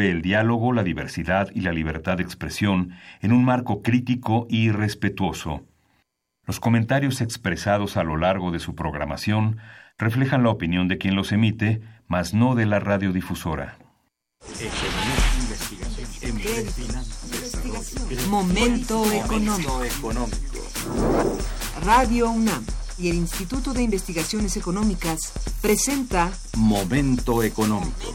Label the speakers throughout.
Speaker 1: promueve el diálogo, la diversidad y la libertad de expresión en un marco crítico y respetuoso. Los comentarios expresados a lo largo de su programación reflejan la opinión de quien los emite, mas no de la radiodifusora.
Speaker 2: Momento económico. Radio UNAM y el Instituto de Investigaciones Económicas presenta
Speaker 3: Momento económico.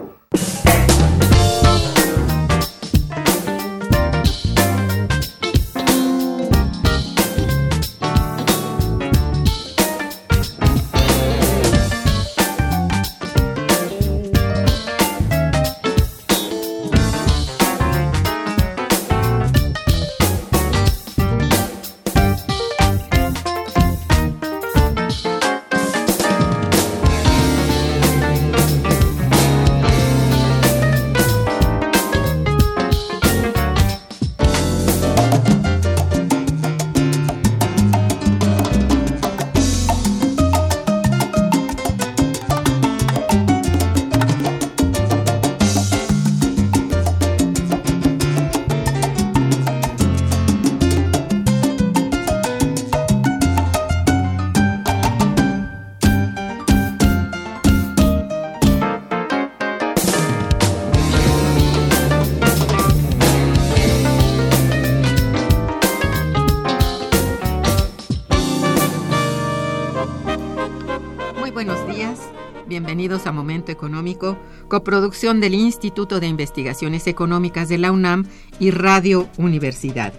Speaker 4: Bienvenidos a Momento Económico, coproducción del Instituto de Investigaciones Económicas de la UNAM y Radio Universidad.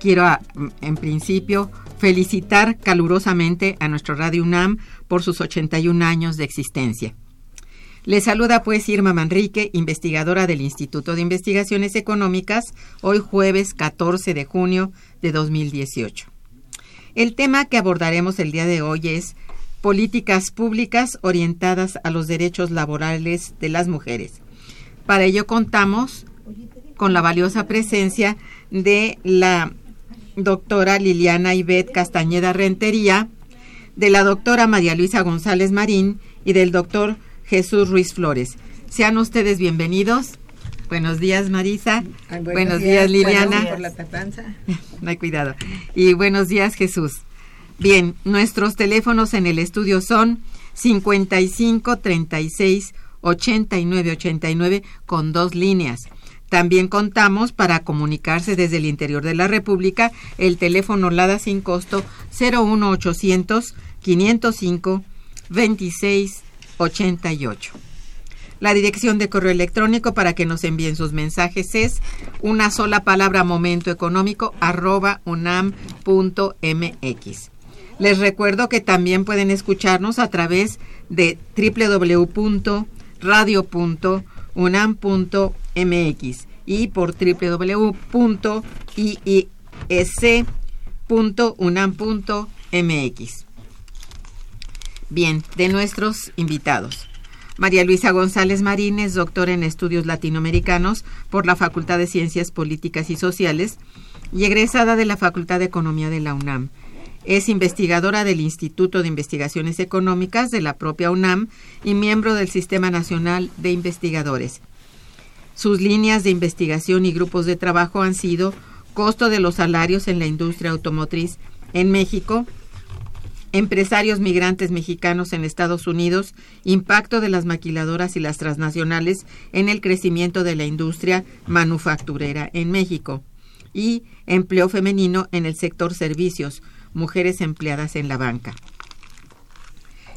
Speaker 4: Quiero, ah, en principio, felicitar calurosamente a nuestro Radio UNAM por sus 81 años de existencia. Le saluda pues Irma Manrique, investigadora del Instituto de Investigaciones Económicas, hoy jueves 14 de junio de 2018. El tema que abordaremos el día de hoy es políticas públicas orientadas a los derechos laborales de las mujeres. Para ello contamos con la valiosa presencia de la doctora Liliana Ivette Castañeda Rentería, de la doctora María Luisa González Marín y del doctor Jesús Ruiz Flores. Sean ustedes bienvenidos. Buenos días, Marisa. buenos, días, Liliana.
Speaker 5: por la
Speaker 4: no hay cuidado. Y buenos días, Jesús. Bien, nuestros teléfonos en el estudio son 55 36 89 89 con dos líneas. También contamos para comunicarse desde el interior de la República el teléfono LADA sin costo 01800 505 26 88. La dirección de correo electrónico para que nos envíen sus mensajes es una sola palabra momento económico arroba unam.mx. Les recuerdo que también pueden escucharnos a través de www.radio.unam.mx y por www.ies.unam.mx. Bien, de nuestros invitados. María Luisa González Marínez, doctora en estudios latinoamericanos por la Facultad de Ciencias Políticas y Sociales y egresada de la Facultad de Economía de la UNAM. Es investigadora del Instituto de Investigaciones Económicas de la propia UNAM y miembro del Sistema Nacional de Investigadores. Sus líneas de investigación y grupos de trabajo han sido costo de los salarios en la industria automotriz en México, empresarios migrantes mexicanos en Estados Unidos, impacto de las maquiladoras y las transnacionales en el crecimiento de la industria manufacturera en México y empleo femenino en el sector servicios, mujeres empleadas en la banca.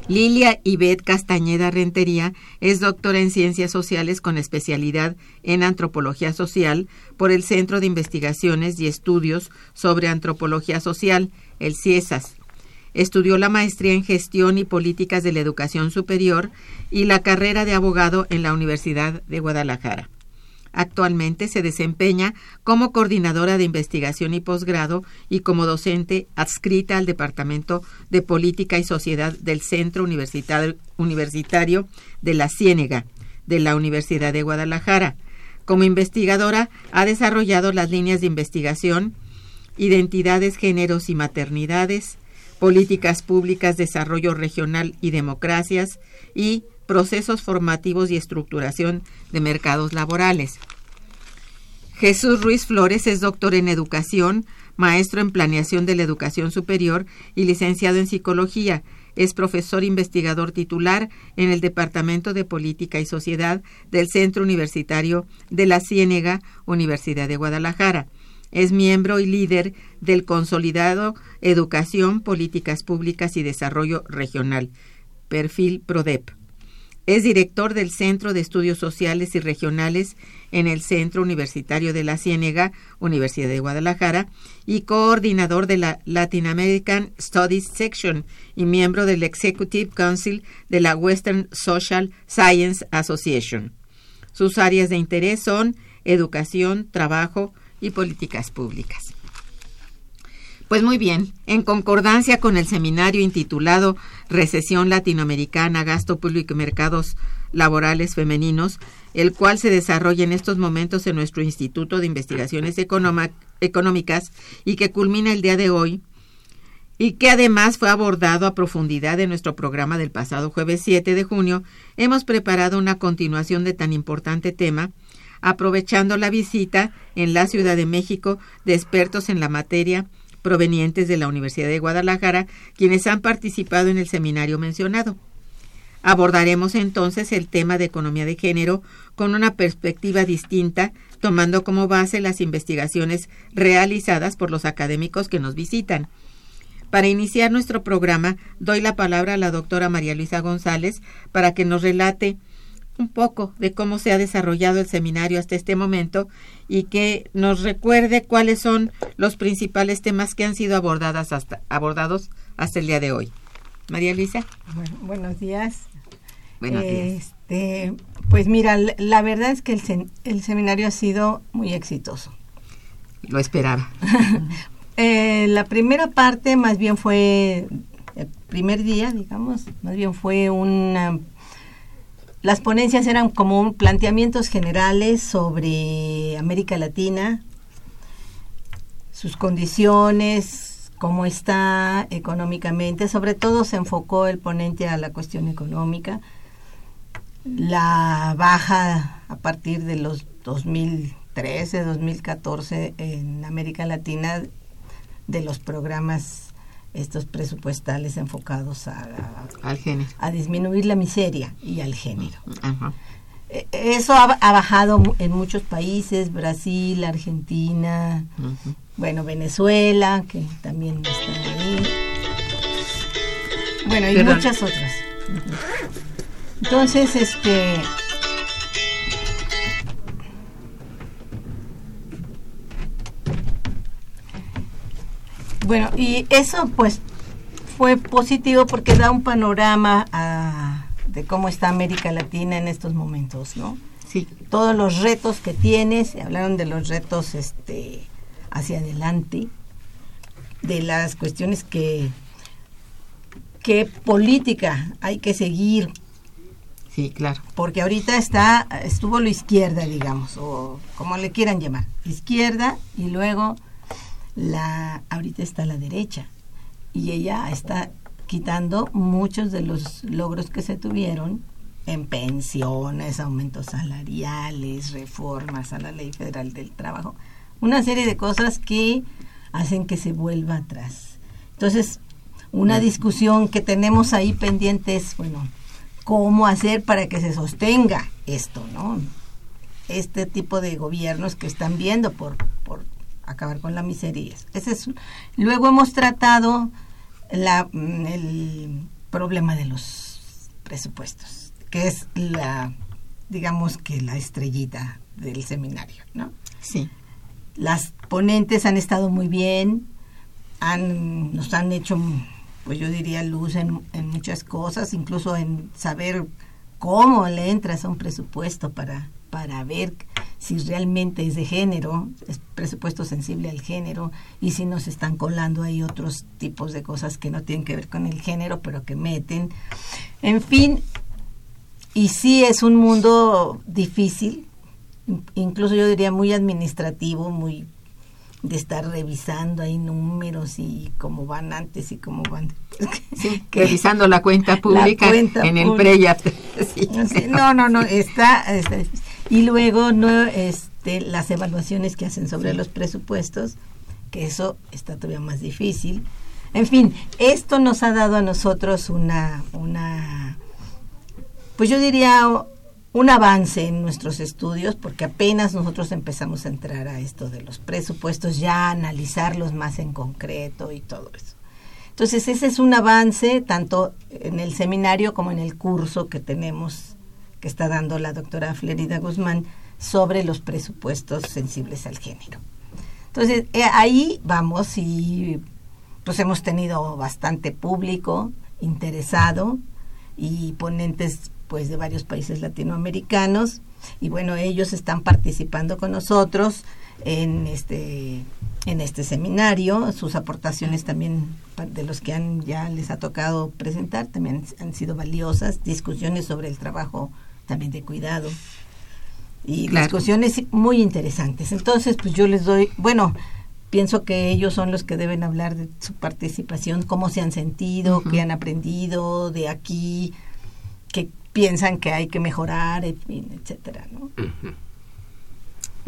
Speaker 4: Lilia Ibet Castañeda Rentería es doctora en Ciencias Sociales con especialidad en Antropología Social por el Centro de Investigaciones y Estudios sobre Antropología Social, el CIESAS. Estudió la maestría en Gestión y Políticas de la Educación Superior y la carrera de abogado en la Universidad de Guadalajara. Actualmente se desempeña como coordinadora de investigación y posgrado y como docente adscrita al Departamento de Política y Sociedad del Centro Universitario, de la Ciénega de la Universidad de Guadalajara. Como investigadora ha desarrollado las líneas de investigación Identidades, Géneros y Maternidades, políticas públicas, desarrollo regional y democracias, y procesos formativos y estructuración de mercados laborales. Jesús Ruiz Flores es doctor en educación, maestro en planeación de la educación superior y licenciado en psicología. Es profesor investigador titular en el Departamento de Política y Sociedad del Centro Universitario de la Ciénega, Universidad de Guadalajara. Es miembro y líder del consolidado Educación, Políticas Públicas y Desarrollo Regional, perfil PRODEP. Es director del Centro de Estudios Sociales y Regionales en el Centro Universitario de la Ciénega, Universidad de Guadalajara, y coordinador de la Latin American Studies Section y miembro del Executive Council de la Western Social Science Association. Sus áreas de interés son educación, trabajo y políticas públicas. Pues muy bien, en concordancia con el seminario intitulado Recesión Latinoamericana, Gasto Público y Mercados Laborales Femeninos, el cual se desarrolla en estos momentos en nuestro Instituto de Investigaciones Económicas y que culmina el día de hoy, y que además fue abordado a profundidad en nuestro programa del pasado jueves 7 de junio, hemos preparado una continuación de tan importante tema, aprovechando la visita en la Ciudad de México de expertos en la materia provenientes de la Universidad de Guadalajara, quienes han participado en el seminario mencionado. Abordaremos entonces el tema de economía de género con una perspectiva distinta, tomando como base las investigaciones realizadas por los académicos que nos visitan. Para iniciar nuestro programa, doy la palabra a la doctora María Luisa González para que nos relate un poco de cómo se ha desarrollado el seminario hasta este momento y que nos recuerde cuáles son los principales temas que han sido abordadas hasta, abordados hasta el día de hoy. María Luisa.
Speaker 5: buenos días. Buenos días. Este, pues mira, la verdad es que el, el seminario ha sido muy exitoso.
Speaker 4: Lo esperaba.
Speaker 5: Eh, la primera parte más bien fue, el primer día, digamos, más bien fue una las ponencias eran como planteamientos generales sobre América Latina, sus condiciones, cómo está económicamente. Sobre todo se enfocó el ponente a la cuestión económica, la baja a partir de los 2013, 2014 en América Latina de los programas estos presupuestales enfocados a,
Speaker 4: al género.
Speaker 5: a disminuir la miseria y al género. E, eso ha, bajado en muchos países, Brasil, Argentina, bueno, Venezuela, que también está ahí. Bueno, y muchas otras. Entonces, este Bueno, y eso pues fue positivo porque da un panorama ah, de cómo está América Latina en estos momentos, ¿no?
Speaker 4: Sí.
Speaker 5: Todos los retos que tiene, se hablaron de los retos este, hacia adelante, de las cuestiones que, qué política hay que seguir.
Speaker 4: Sí, claro.
Speaker 5: Porque ahorita está, estuvo la izquierda, digamos, o como le quieran llamar, izquierda y luego la ahorita está a la derecha y ella está quitando muchos de los logros que se tuvieron en pensiones, aumentos salariales, reformas a la ley federal del trabajo, una serie de cosas que hacen que se vuelva atrás. Entonces, una discusión que tenemos ahí pendiente es, bueno, cómo hacer para que se sostenga esto, ¿no? Este tipo de gobiernos que están viendo por, por acabar con la miseria. Ese es, luego hemos tratado la, mm, el problema de los presupuestos, que es la, digamos que la estrellita del seminario, ¿no?
Speaker 4: Sí.
Speaker 5: Las ponentes han estado muy bien, han, nos han hecho, pues yo diría, luz en, en muchas cosas, incluso en saber cómo le entras a un presupuesto para, para ver si realmente es de género, es presupuesto sensible al género, y si nos están colando ahí otros tipos de cosas que no tienen que ver con el género, pero que meten. En fin, y sí es un mundo difícil, incluso yo diría muy administrativo, muy de estar revisando ahí números y cómo van antes y cómo van
Speaker 4: sí, revisando la cuenta pública en el preya
Speaker 5: no no no está, y luego no este las evaluaciones que hacen sobre los presupuestos que eso está todavía más difícil. En fin esto nos ha dado a nosotros una una pues yo diría un avance en nuestros estudios porque apenas nosotros empezamos a entrar a esto de los presupuestos, ya analizarlos más en concreto y todo eso. Entonces ese es un avance tanto en el seminario como en el curso que tenemos que está dando la doctora Flerida Guzmán sobre los presupuestos sensibles al género. Entonces eh, ahí vamos y pues hemos tenido bastante público interesado y ponentes pues de varios países latinoamericanos. Y bueno ellos están participando con nosotros en este en este seminario. Sus aportaciones también de los que han ya les ha tocado presentar también han sido valiosas. Discusiones sobre el trabajo también de cuidado. Y discusiones muy interesantes. Entonces pues yo les doy bueno pienso que ellos son los que deben hablar de su participación cómo se han sentido qué han aprendido de aquí qué piensan que hay que mejorar, etcétera, ¿no?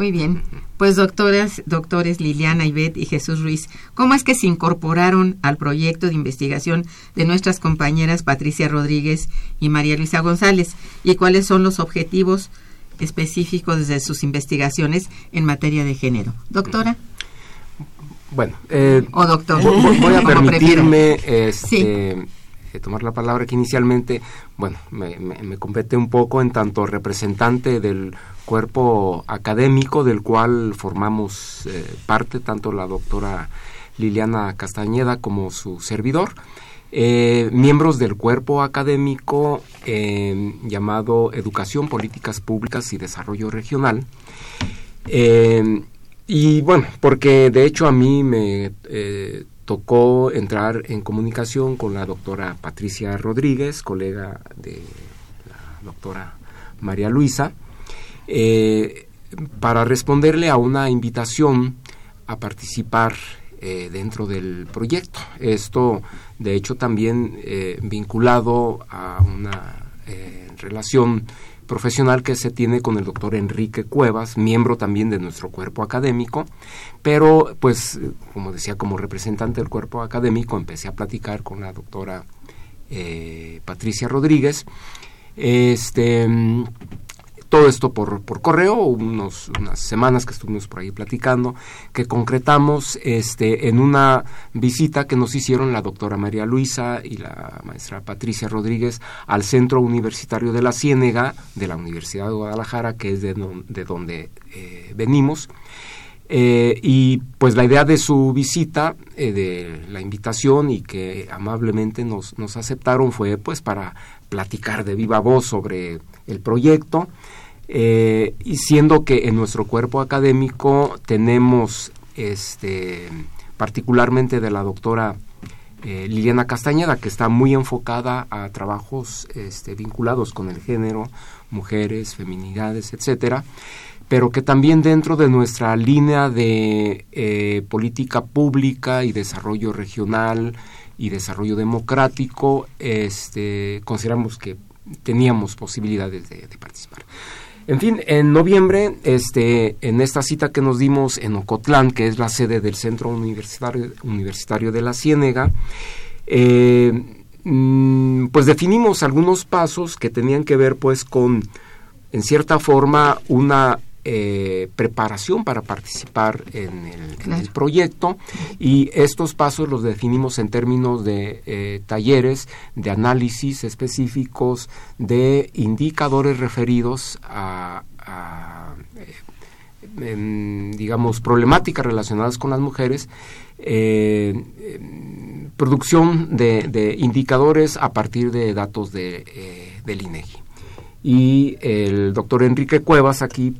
Speaker 4: Muy bien. Pues doctoras, doctores Liliana Ibet y Jesús Ruiz, ¿cómo es que se incorporaron al proyecto de investigación de nuestras compañeras Patricia Rodríguez y María Luisa González? ¿Y cuáles son los objetivos específicos de sus investigaciones en materia de género? Doctora.
Speaker 6: Bueno, eh,
Speaker 4: o doctor.
Speaker 6: Voy a permitirme este, eh, tomar la palabra que inicialmente, bueno, me, compete un poco en tanto representante del cuerpo académico del cual formamos eh, parte, tanto la doctora Liliana Castañeda como su servidor. Eh, miembros del cuerpo académico llamado Educación, Políticas Públicas y Desarrollo Regional. y bueno, porque de hecho a mí me tocó entrar en comunicación con la doctora Patricia Rodríguez, colega de la doctora María Luisa, eh, para responderle a una invitación a participar eh, dentro del proyecto. Esto, de hecho, también eh, vinculado a una relación profesional que se tiene con el doctor Enrique Cuevas, miembro también de nuestro cuerpo académico, pero pues, como decía, como representante del cuerpo académico, empecé a platicar con la doctora eh, Patricia Rodríguez. Este, todo esto por, por correo, unos, unas semanas que estuvimos por ahí platicando, que concretamos este, en una visita que nos hicieron la doctora María Luisa y la maestra Patricia Rodríguez al Centro Universitario de la Ciénega de la Universidad de Guadalajara, que es de, de donde eh, venimos. Eh, y pues la idea de su visita, eh, de la invitación y que amablemente nos, nos aceptaron fue pues para platicar de viva voz sobre el proyecto eh, y siendo que en nuestro cuerpo académico tenemos este particularmente de la doctora eh, Liliana Castañeda que está muy enfocada a trabajos este, vinculados con el género mujeres feminidades etcétera pero que también dentro de nuestra línea de eh, política pública y desarrollo regional y desarrollo democrático este consideramos que teníamos posibilidades de participar en fin, en noviembre, este, en esta cita que nos dimos en Ocotlán, que es la sede del Centro Universitario, Universitario de la Ciénega, eh, mm, pues definimos algunos pasos que tenían que ver pues con, en cierta forma, una eh, preparación para participar en el, proyecto. Y estos pasos los definimos en términos de eh, talleres de análisis específicos de indicadores referidos a, eh, digamos problemáticas relacionadas con las mujeres producción de, indicadores a partir de datos de, del INEGI y el doctor Enrique Cuevas aquí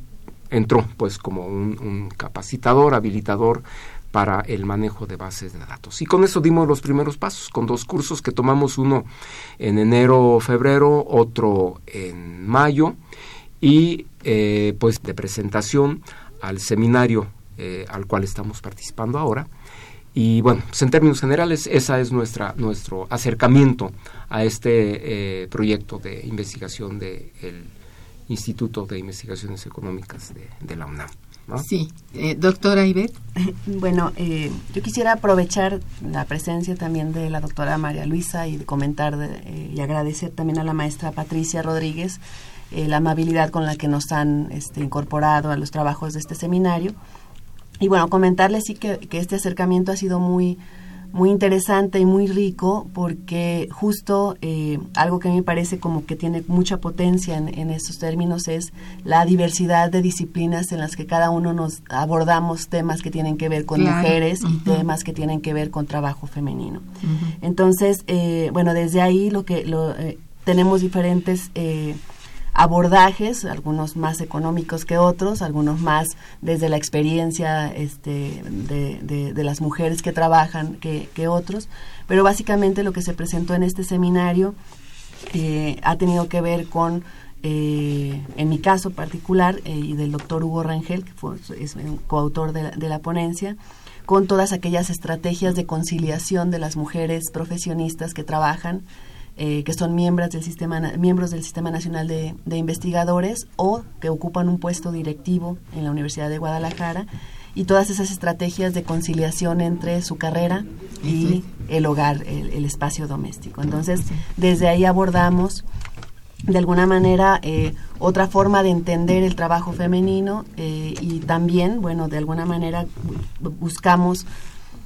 Speaker 6: entró pues como un, capacitador, habilitador para el manejo de bases de datos. Y con eso dimos los primeros pasos, con dos cursos que tomamos, uno en enero, febrero, otro en mayo, y eh, pues de presentación al seminario eh, al cual estamos participando ahora. Y bueno, pues en términos generales, ese es nuestra, nuestro acercamiento a este eh, proyecto de investigación del Instituto de Investigaciones Económicas de, la UNAM.
Speaker 4: Sí, eh, doctora Ivette.
Speaker 7: Bueno, eh, yo quisiera aprovechar la presencia también de la doctora María Luisa y comentar y agradecer también a la maestra Patricia Rodríguez la amabilidad con la que nos han este, incorporado a los trabajos de este seminario y bueno, comentarles sí que, este acercamiento ha sido muy, muy interesante y muy rico porque justo eh, algo que a mí me parece como que tiene mucha potencia en, en esos términos es la diversidad de disciplinas en las que cada uno nos abordamos temas que tienen que ver con mujeres y temas que tienen que ver con trabajo femenino. Entonces, eh, bueno, desde ahí lo que lo, eh, tenemos diferentes abordajes, algunos más económicos que otros, algunos más desde la experiencia este, de, de, las mujeres que trabajan que, que, otros, pero básicamente lo que se presentó en este seminario eh, ha tenido que ver con, eh, en mi caso particular, eh, y del doctor Hugo Rangel, que fue, es coautor de de la ponencia, con todas aquellas estrategias de conciliación de las mujeres profesionistas que trabajan eh, que son miembros del sistema miembros del sistema nacional de, investigadores o que ocupan un puesto directivo en la Universidad de Guadalajara y todas esas estrategias de conciliación entre su carrera y el hogar, el, espacio doméstico. Entonces, desde ahí abordamos de alguna manera eh, otra forma de entender el trabajo femenino eh, y también, bueno, de alguna manera buscamos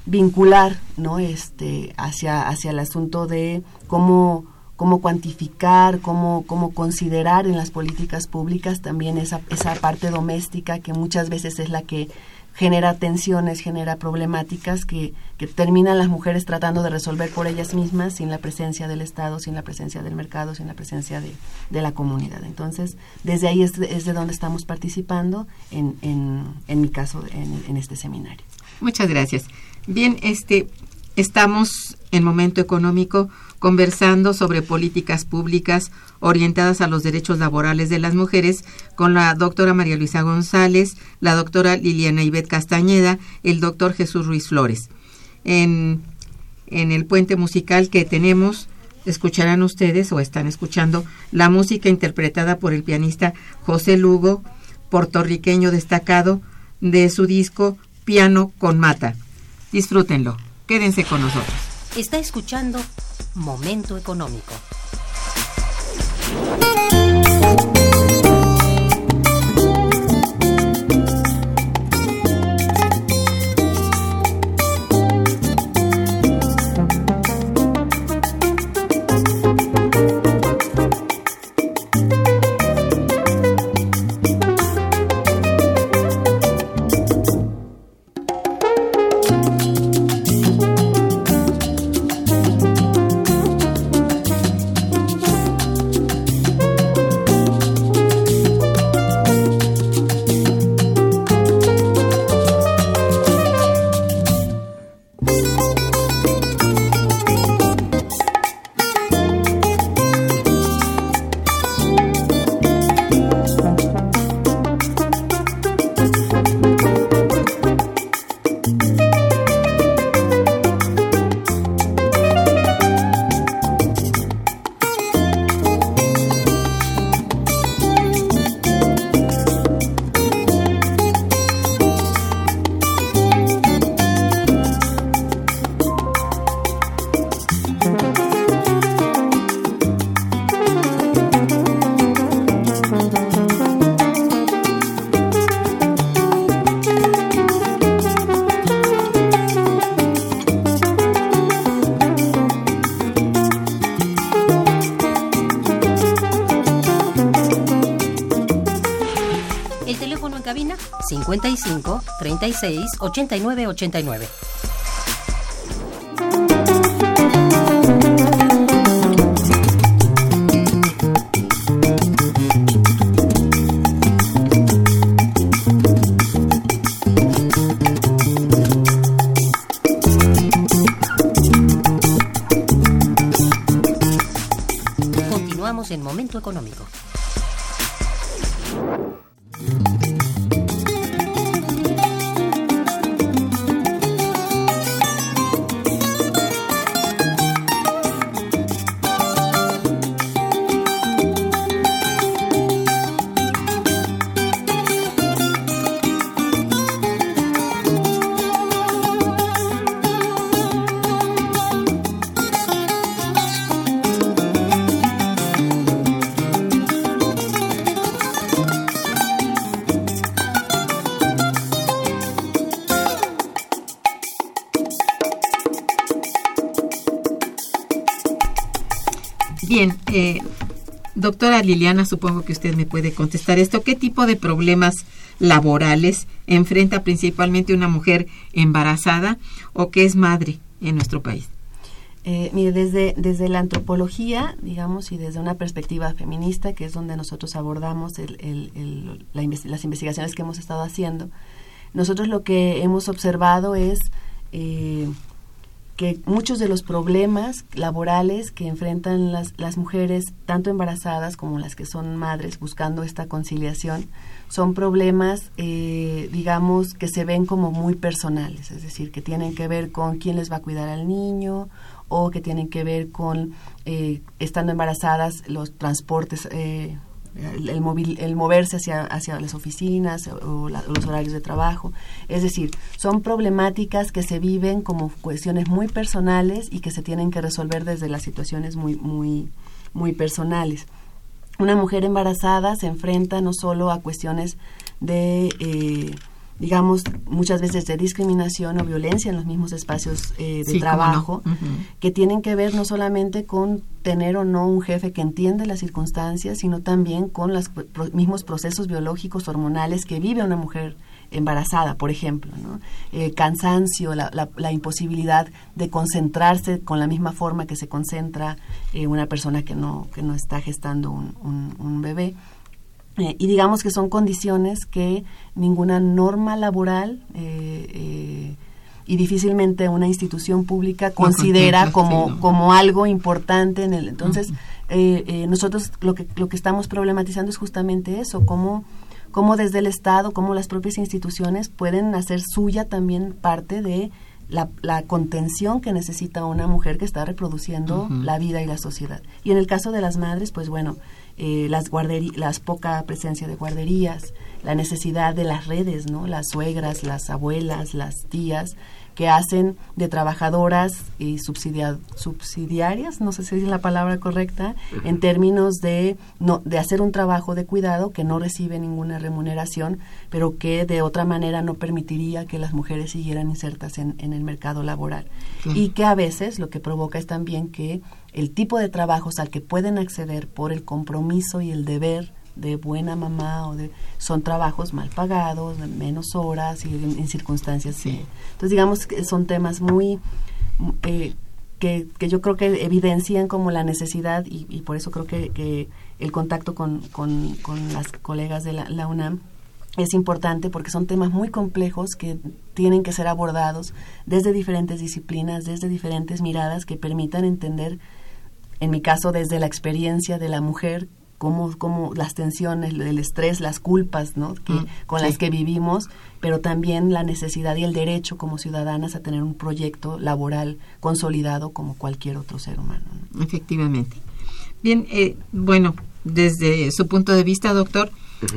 Speaker 7: vincular no este hacia hacia el asunto de cómo cómo cuantificar, cómo, cómo considerar en las políticas públicas también esa, esa parte doméstica que muchas veces es la que genera tensiones, genera problemáticas que, que terminan las mujeres tratando de resolver por ellas mismas sin la presencia del Estado, sin la presencia del mercado, sin la presencia de, de la comunidad. Entonces, desde ahí es, es de donde estamos participando, en, en, en mi caso, en, en este seminario.
Speaker 4: Muchas gracias. Bien, este, estamos en momento económico conversando sobre políticas públicas orientadas a los derechos laborales de las mujeres con la doctora María Luisa González, la doctora Liliana Ivette Castañeda, el doctor Jesús Ruiz Flores. En, en el puente musical que tenemos, escucharán ustedes o están escuchando la música interpretada por el pianista José Lugo, puertorriqueño destacado, de su disco Piano con Mata. Disfrútenlo. Quédense con nosotros.
Speaker 8: Está escuchando Momento Económico. 55 36
Speaker 4: doctora Liliana, supongo que usted me puede contestar esto. ¿Qué tipo de problemas laborales enfrenta principalmente una mujer embarazada o que es madre en nuestro país?
Speaker 7: Eh, mire, desde, desde la antropología, digamos, y desde una perspectiva feminista, que es donde nosotros abordamos las investigaciones que hemos estado haciendo, nosotros lo que hemos observado es eh, que muchos de los problemas laborales que enfrentan las, las mujeres, tanto embarazadas como las que son madres buscando esta conciliación, son problemas, eh, digamos, que se ven como muy personales, es decir, que tienen que ver con quién les va a cuidar al niño o que tienen que ver con, eh, estando embarazadas, los transportes, eh, el, el, moverse hacia, hacia las oficinas o, los horarios de trabajo. Es decir, son problemáticas que se viven como cuestiones muy personales y que se tienen que resolver desde las situaciones muy, muy, muy personales. Una mujer embarazada se enfrenta no solo a cuestiones de... Eh, digamos, muchas veces de discriminación o violencia en los mismos espacios eh, de trabajo, que tienen que ver no solamente con tener o no un jefe que entiende las circunstancias, sino también con los mismos procesos biológicos hormonales que vive una mujer embarazada, por ejemplo, ¿no? El eh, cansancio, la, la, imposibilidad de concentrarse con la misma forma que se concentra eh, una persona que no, que no está gestando un, un bebé. Eh, y digamos que son condiciones que ninguna norma laboral eh, eh, y difícilmente una institución pública considera como, como algo importante en el entonces nosotros lo que lo que estamos problematizando es justamente eso cómo cómo desde el estado cómo las propias instituciones pueden hacer suya también parte de la, la, contención que necesita una mujer que está reproduciendo la vida y la sociedad. Y en el caso de las madres, pues bueno, eh, las las poca presencia de guarderías, la necesidad de las redes, ¿no? Las suegras, las abuelas, las tías, que hacen de trabajadoras y subsidiarias, no sé si es la palabra correcta, en términos de, no, de hacer un trabajo de cuidado que no recibe ninguna remuneración, pero que de otra manera no permitiría que las mujeres siguieran insertas en, en el mercado laboral. Y que a veces lo que provoca es también que el tipo de trabajos al que pueden acceder por el compromiso y el deber de buena mamá o de son trabajos mal pagados, menos horas y en, circunstancias. Sí. entonces digamos que son temas muy eh, que, que, yo creo que evidencian como la necesidad y, y por eso creo que, que el contacto con, con, con, las colegas de la, la UNAM es importante porque son temas muy complejos que tienen que ser abordados desde diferentes disciplinas, desde diferentes miradas que permitan entender, en mi caso, desde la experiencia de la mujer, como las tensiones, el estrés, las culpas ¿no? que, mm, con las que vivimos, pero también la necesidad y el derecho como ciudadanas a tener un proyecto laboral consolidado como cualquier otro ser humano.
Speaker 4: Efectivamente. Bien, eh, bueno, desde su punto de vista, doctor,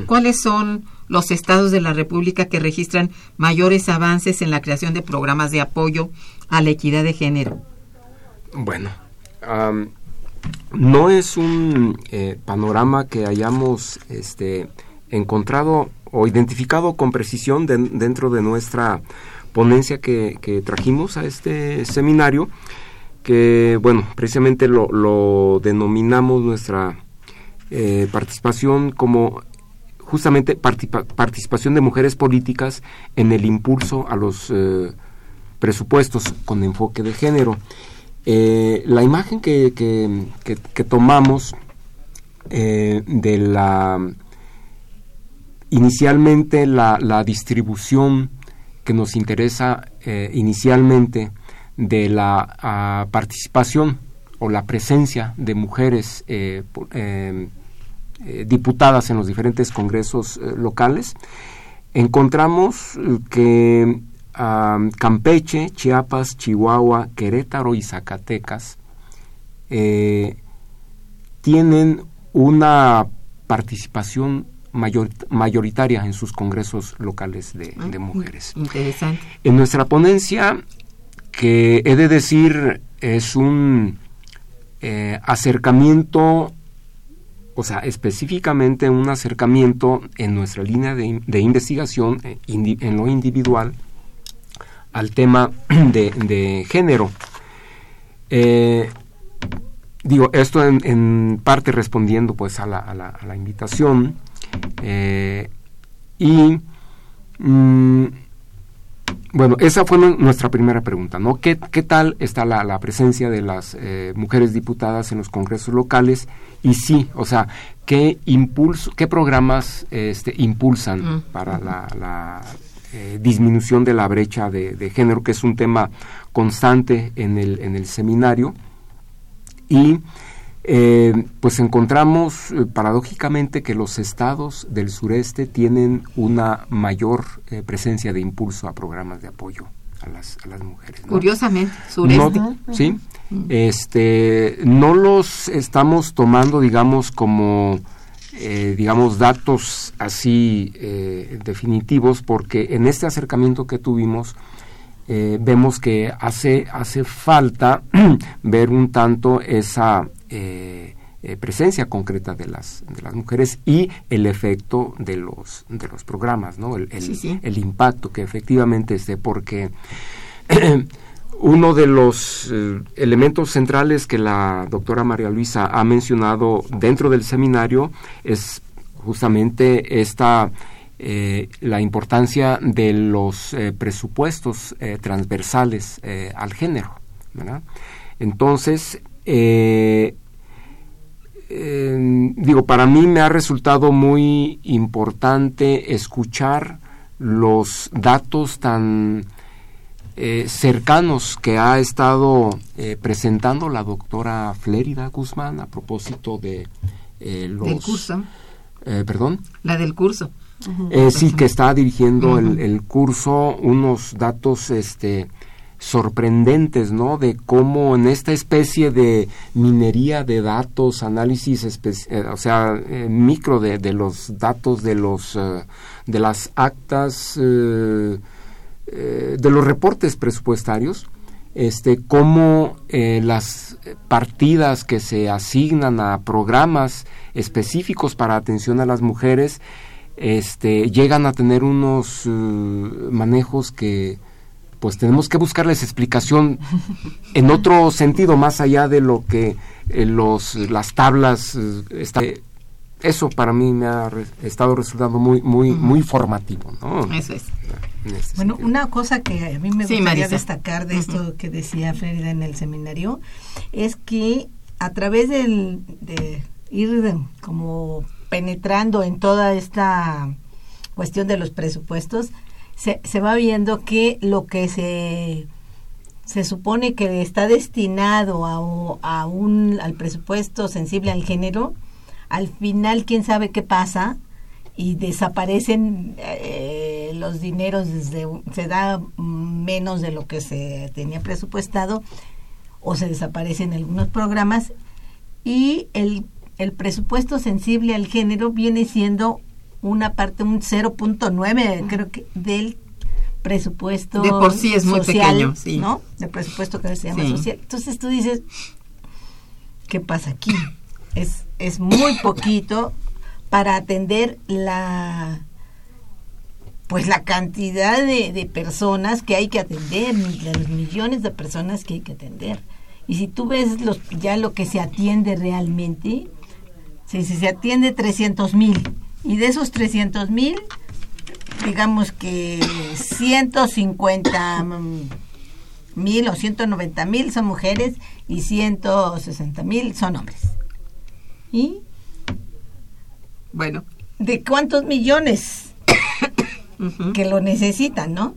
Speaker 4: ¿cuáles son los estados de la República que registran mayores avances en la creación de programas de apoyo a la equidad de género?
Speaker 6: Bueno, no es un eh, panorama que hayamos este, encontrado o identificado con precisión dentro de nuestra ponencia que, trajimos a este seminario, que, bueno, precisamente lo, denominamos nuestra eh, participación como justamente participación de mujeres políticas en el impulso a los eh, presupuestos con enfoque de género. Eh, la imagen que, que, tomamos eh, de la inicialmente la, distribución que nos interesa eh, inicialmente de la ah, participación o la presencia de mujeres diputadas en los diferentes congresos locales, encontramos que Campeche, Chiapas, Chihuahua, Querétaro y Zacatecas eh, tienen una participación mayoritaria en sus congresos locales de, ah, mujeres.
Speaker 4: Interesante.
Speaker 6: En nuestra ponencia, que he de decir es un eh, acercamiento, o sea, específicamente un acercamiento en nuestra línea de, investigación eh, en lo individual, al tema de, género. Eh, digo, esto en, parte respondiendo pues a la, a la, a la invitación eh, y mm, bueno, esa fue nuestra primera pregunta, ¿no? ¿Qué, qué tal está la, la, presencia de las eh, mujeres diputadas en los congresos locales? Y sí, o sea, ¿qué impulso, qué programas este, impulsan para la, la eh, disminución de la brecha de, de, género, que es un tema constante en el, en el seminario? Y eh, pues encontramos eh, paradójicamente que los estados del sureste tienen una mayor eh, presencia de impulso a programas de apoyo a las, a las mujeres.
Speaker 4: Curiosamente, sureste.
Speaker 6: sí, este, no los estamos tomando, digamos, como, digamos, datos así definitivos, porque en este acercamiento que tuvimos, vemos que hace, hace falta ver un tanto esa eh, eh, presencia concreta de las, de las mujeres y el efecto de los, de los programas, ¿no? el, el, impacto que efectivamente esté, porque uno de los eh, elementos centrales que la doctora María Luisa ha mencionado dentro del seminario es justamente esta la importancia de los presupuestos transversales al género. Entonces, eh, digo, para mí me ha resultado muy importante escuchar los datos tan eh, cercanos que ha estado eh, presentando la doctora Flérida Guzmán a propósito de los...
Speaker 4: Del curso.
Speaker 6: ¿Perdón?
Speaker 4: La del curso.
Speaker 6: sí, que está dirigiendo el, el, curso, unos datos este, sorprendentes, ¿no? De cómo en esta especie de minería de datos, análisis, eh, o sea, eh, micro de, de, los datos de los eh, de las actas, de los reportes presupuestarios, este, cómo las partidas que se asignan a programas específicos para atención a las mujeres, este, llegan a tener unos manejos que pues tenemos que buscarles explicación en otro sentido, más allá de lo que eh, los, las tablas eh, eso para mí me ha estado resultando muy muy muy formativo
Speaker 4: ¿no? eso es.
Speaker 5: Este bueno una cosa que a mí me gustaría destacar de esto que decía Frida en el seminario es que a través del, de ir como penetrando en toda esta cuestión de los presupuestos se, se va viendo que lo que se se supone que está destinado a, a, un al presupuesto sensible al género al final quién sabe qué pasa y desaparecen eh, los dineros desde se da menos de lo que se tenía presupuestado o se desaparecen algunos programas y el, el presupuesto sensible al género viene siendo una parte, un 0.9 creo que del presupuesto
Speaker 4: de por sí es muy pequeño, sí.
Speaker 5: ¿no? Del presupuesto que se llama social. Entonces tú dices, ¿qué pasa aquí? Es, es muy poquito para atender la pues la cantidad de, de personas que hay que atender, los millones de personas que hay que atender. Y si tú ves los, ya lo que se atiende realmente, si, si se atiende 300 mil y de esos 300 mil, digamos que 150 mil o 190 mil son mujeres y 160 mil son hombres. ¿Y?
Speaker 4: Bueno.
Speaker 5: ¿De cuántos millones que lo necesitan, no?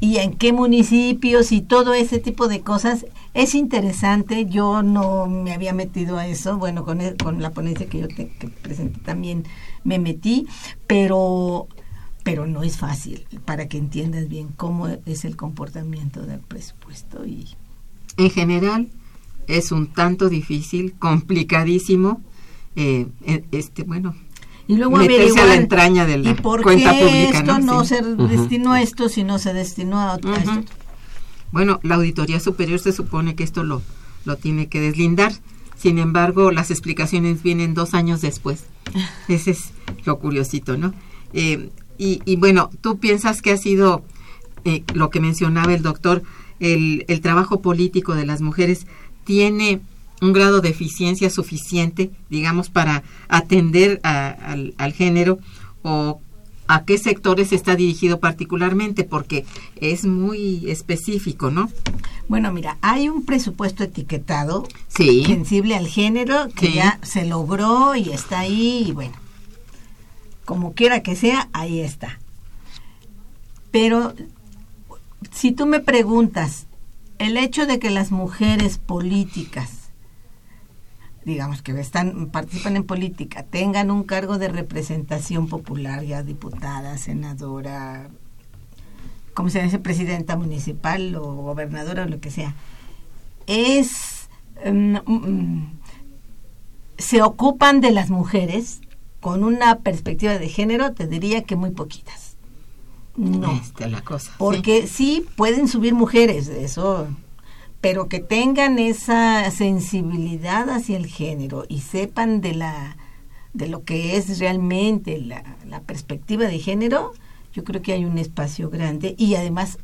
Speaker 5: y en qué municipios y todo ese tipo de cosas es interesante. Yo no me había metido a eso. Bueno, con, con la ponencia que yo te, presenté también me metí, pero pero no es fácil para que entiendas bien cómo es el comportamiento del presupuesto y
Speaker 4: en general es un tanto difícil, complicadísimo. Eh, e, este bueno,
Speaker 5: y luego
Speaker 4: meterse a la entraña de la
Speaker 5: ¿y por cuenta qué pública. Esto no, se destinó a esto, sino se destinó a, otro, esto.
Speaker 4: Bueno, la Auditoría Superior se supone que esto lo, lo tiene que deslindar. Sin embargo, las explicaciones vienen dos años después. Ese es lo curiosito, ¿no? Eh, y, y, bueno, tú piensas que ha sido eh, lo que mencionaba el doctor, el, el trabajo político de las mujeres tiene un grado de eficiencia suficiente, digamos, para atender al, al género o a qué sectores está dirigido particularmente, porque es muy específico, ¿no?
Speaker 5: Bueno, mira, hay un presupuesto etiquetado
Speaker 4: Sí.
Speaker 5: sensible al género que
Speaker 4: Sí.
Speaker 5: ya se logró y está ahí y bueno, como quiera que sea, ahí está. Pero si tú me preguntas, el hecho de que las mujeres políticas, digamos que están participan en política, tengan un cargo de representación popular, ya diputada, senadora, como se dice, presidenta municipal o gobernadora o lo que sea, es mm, mm, se ocupan de las mujeres con una perspectiva de género, te diría que muy poquitas. No,
Speaker 4: Esta es la cosa.
Speaker 5: porque sí. pueden subir mujeres, eso, pero que tengan esa sensibilidad hacia el género y sepan de la de lo que es realmente la, la perspectiva de género, yo creo que hay un espacio grande y además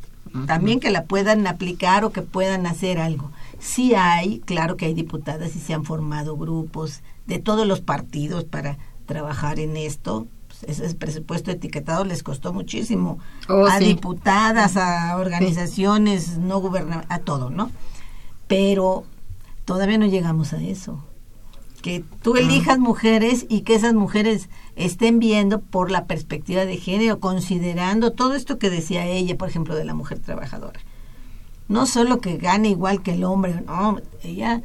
Speaker 5: también que la puedan aplicar o que puedan hacer algo. Sí hay, claro que hay diputadas y se han formado grupos de todos los partidos para trabajar en esto. Pues ese presupuesto etiquetado les costó muchísimo
Speaker 4: Oh,
Speaker 5: a
Speaker 4: sí.
Speaker 5: diputadas, a organizaciones no gubernamentales, a todo, ¿no? Pero todavía no llegamos a eso. Que tú elijas mujeres y que esas mujeres estén viendo por la perspectiva de género, considerando todo esto que decía ella, por ejemplo, de la mujer trabajadora. No solo que gane igual que el hombre, no, ella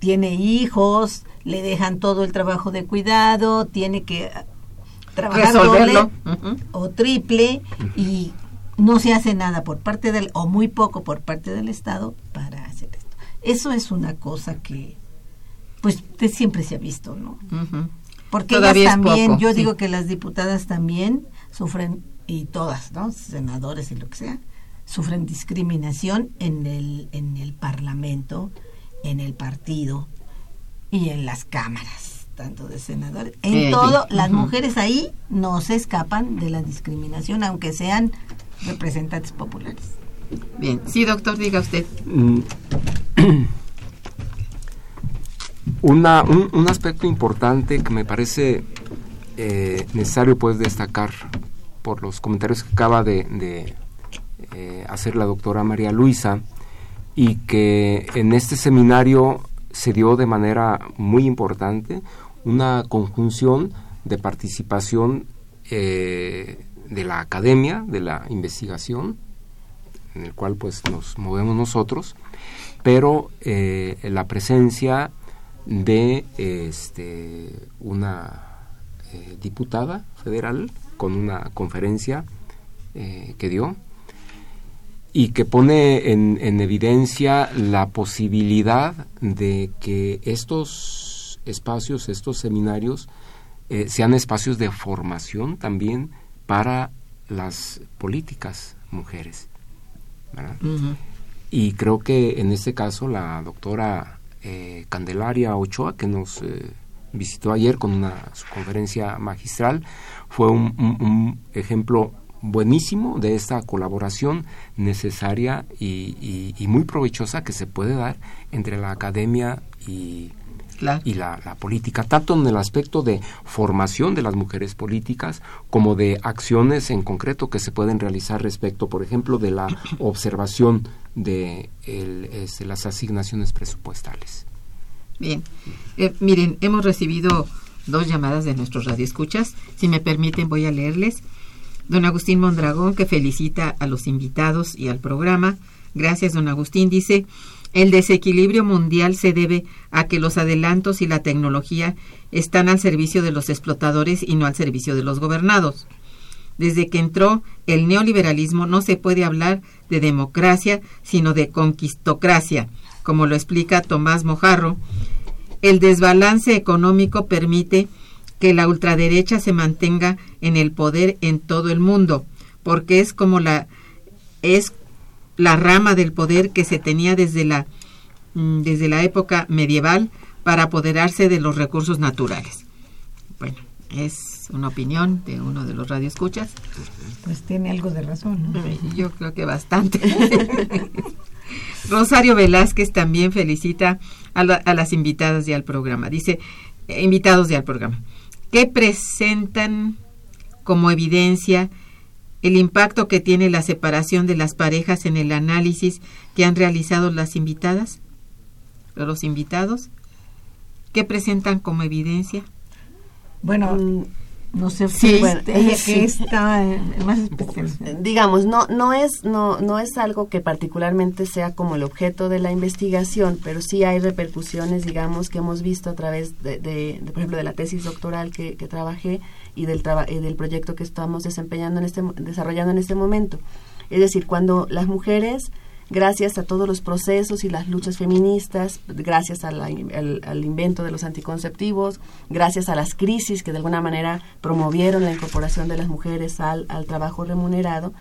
Speaker 5: tiene hijos, le dejan todo el trabajo de cuidado, tiene que ah, trabajar
Speaker 4: Resolverlo.
Speaker 5: doble o triple y no se hace nada por parte del o muy poco por parte del Estado para hacer esto. Eso es una cosa que pues de siempre se ha visto, ¿no? Porque
Speaker 4: Todavía
Speaker 5: ellas también,
Speaker 4: poco,
Speaker 5: yo
Speaker 4: sí.
Speaker 5: digo que las diputadas también sufren y todas, ¿no? Senadores y lo que sea, sufren discriminación en el en el Parlamento, en el partido y en las cámaras, tanto de senadores. En
Speaker 4: Eh,
Speaker 5: todo, las mujeres ahí no se escapan de la discriminación, aunque sean representantes populares.
Speaker 4: Bien. Sí, doctor, diga usted.
Speaker 6: Mm. Una, un, un aspecto importante que me parece eh, necesario pues destacar por los comentarios que acaba de, de, eh, hacer la doctora María Luisa y que en este seminario se dio de manera muy importante una conjunción de participación eh, de la academia, de la investigación, en el cual pues nos movemos nosotros, pero eh, la presencia de este, una eh, diputada federal con una conferencia que dio y que pone en, en evidencia la posibilidad de que estos espacios, estos seminarios, eh, sean espacios de formación también para las políticas mujeres. Y creo que en este caso la doctora eh, Candelaria Ochoa, que nos eh, visitó ayer con una su conferencia magistral, fue un, un- un ejemplo buenísimo de esta colaboración necesaria y, y- y muy provechosa que se puede dar entre la academia y,
Speaker 4: Claro.
Speaker 6: y la, la política, tanto en el aspecto de formación de las mujeres políticas como de acciones en concreto que se pueden realizar respecto, por ejemplo, de la observación de el- este, las asignaciones presupuestales.
Speaker 4: Bien. Eh, miren, hemos recibido dos llamadas de nuestros radioescuchas. Si me permiten, voy a leerles. Don Agustín Mondragón, que felicita a los invitados y al programa. Gracias, don Agustín. Dice, el desequilibrio mundial se debe a que los adelantos y la tecnología están al servicio de los explotadores y no al servicio de los gobernados. Desde que entró el neoliberalismo no se puede hablar de democracia, sino de conquistocracia, como lo explica Tomás Mojarro. El desbalance económico permite que la ultraderecha se mantenga en el poder en todo el mundo, porque es como la es la rama del poder que se tenía desde la mm, desde la época medieval para apoderarse de los recursos naturales. Bueno, es una opinión de uno de los radioescuchas.
Speaker 5: Pues tiene algo de razón, ¿no?
Speaker 4: Yo creo que bastante. Rosario Velázquez también felicita a, las invitadas y al programa. Dice, eh, invitados y al programa, ¿qué presentan como evidencia el impacto que tiene la separación de las parejas en el análisis que han realizado las invitadas, los invitados? ¿Qué presentan como evidencia?
Speaker 5: Bueno, mm, no sé sí, bueno, ella que está más especial.
Speaker 7: Digamos, no no es no no es algo que particularmente sea como el objeto de la investigación, pero sí hay repercusiones, digamos, que hemos visto a través de, de, por ejemplo, de la tesis doctoral que, que trabajé y del y del proyecto que estamos desempeñando en este desarrollando en este momento. Es decir, cuando las mujeres gracias a todos los procesos y las luchas feministas, gracias al, invento de los anticonceptivos, gracias a las crisis que de alguna manera promovieron la incorporación de las mujeres al, trabajo remunerado,